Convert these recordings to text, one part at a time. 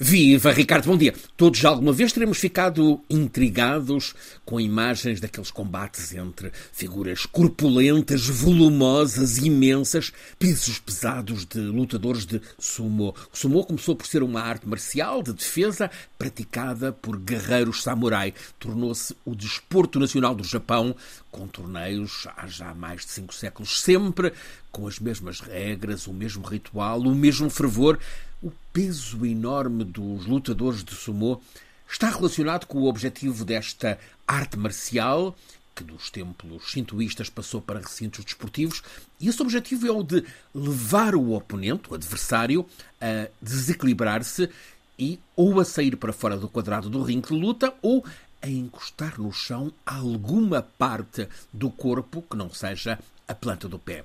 Viva, Ricardo, bom dia. Todos alguma vez teremos ficado intrigados com imagens daqueles combates entre figuras corpulentas, volumosas, imensas, pesos pesados de lutadores de sumo. O sumo começou por ser uma arte marcial de defesa praticada por guerreiros samurai. Tornou-se o desporto nacional do Japão, com torneios há já mais de cinco séculos, sempre com as mesmas regras, o mesmo ritual, o mesmo fervor o peso enorme dos lutadores de sumô está relacionado com o objetivo desta arte marcial que dos templos sintoístas passou para recintos desportivos, e esse objetivo é o de levar o oponente, o adversário, a desequilibrar-se e ou a sair para fora do quadrado do ringue de luta ou a encostar no chão alguma parte do corpo que não seja a planta do pé.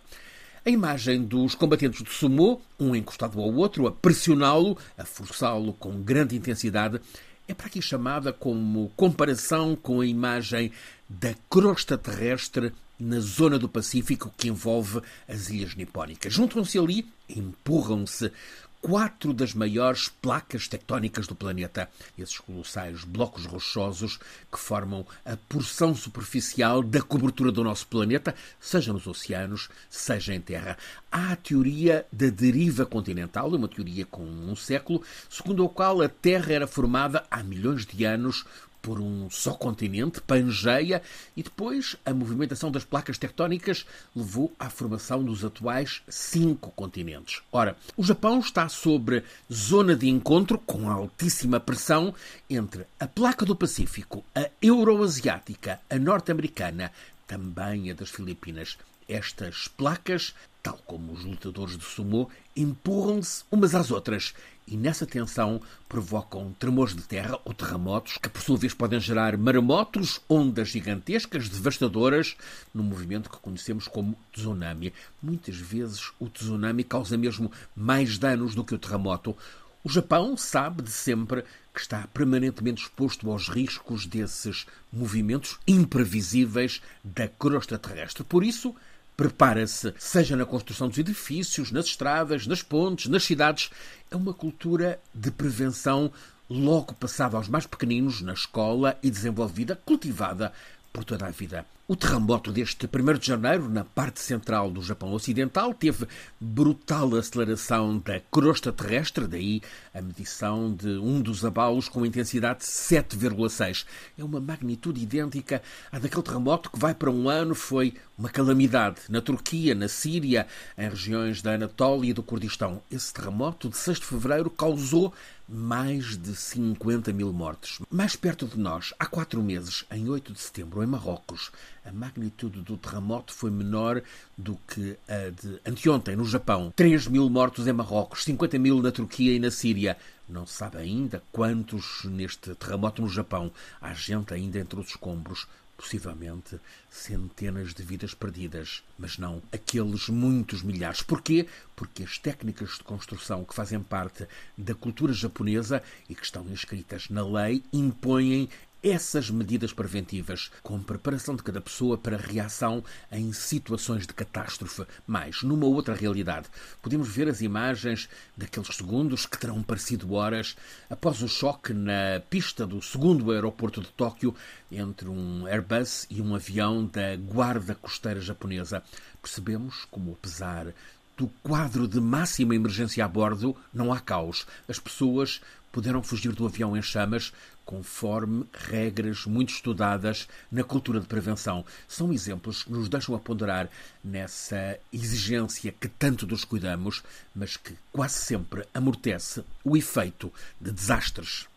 A imagem dos combatentes de sumô, um encostado ao outro, a pressioná-lo, a forçá-lo com grande intensidade, é para aqui chamada como comparação com a imagem da crosta terrestre na zona do Pacífico que envolve as ilhas nipónicas. Juntam-se ali, empurram-se quatro das maiores placas tectónicas do planeta, esses colossais blocos rochosos que formam a porção superficial da cobertura do nosso planeta, seja nos oceanos, seja em terra. Há a teoria da deriva continental, uma teoria com um século, segundo a qual a Terra era formada há milhões de anos por um só continente, Pangeia, e depois a movimentação das placas tectónicas levou à formação dos atuais cinco continentes. Ora, o Japão está sobre zona de encontro com altíssima pressão entre a placa do Pacífico, a euroasiática, a norte-americana, também a das Filipinas. Estas placas, tal como os lutadores de sumô, empurram-se umas às outras e nessa tensão provocam tremores de terra ou terremotos que, por sua vez, podem gerar maremotos, ondas gigantescas, devastadoras, no movimento que conhecemos como tsunami. Muitas vezes o tsunami causa mesmo mais danos do que o terremoto. O Japão sabe de sempre que está permanentemente exposto aos riscos desses movimentos imprevisíveis da crosta terrestre. Por isso, prepara-se, seja na construção dos edifícios, nas estradas, nas pontes, nas cidades. É uma cultura de prevenção logo passada aos mais pequeninos na escola e desenvolvida, cultivada por toda a vida. O terremoto deste 1 de janeiro, na parte central do Japão Ocidental, teve brutal aceleração da crosta terrestre, daí a medição de um dos abalos com intensidade 7,6. É uma magnitude idêntica à daquele terremoto que vai para um ano, foi uma calamidade na Turquia, na Síria, em regiões da Anatólia e do Kurdistão. Esse terremoto de 6 de fevereiro causou mais de 50 mil mortes. Mais perto de nós, há quatro meses, em 8 de setembro, em Marrocos, a magnitude do terremoto foi menor do que a de anteontem, no Japão. 3 mil mortos em Marrocos, 50 mil na Turquia e na Síria. Não se sabe ainda quantos neste terremoto no Japão. Há gente ainda entre os escombros possivelmente centenas de vidas perdidas, mas não aqueles muitos milhares. Porquê? Porque as técnicas de construção que fazem parte da cultura japonesa e que estão inscritas na lei impõem essas medidas preventivas, com preparação de cada pessoa para reação em situações de catástrofe. Mas, numa outra realidade, podemos ver as imagens daqueles segundos que terão parecido horas após o choque na pista do segundo aeroporto de Tóquio entre um Airbus e um avião da Guarda Costeira Japonesa. Percebemos como, apesar do quadro de máxima emergência a bordo, não há caos. As pessoas puderam fugir do avião em chamas conforme regras muito estudadas na cultura de prevenção. São exemplos que nos deixam a ponderar nessa exigência que tanto nos cuidamos, mas que quase sempre amortece o efeito de desastres.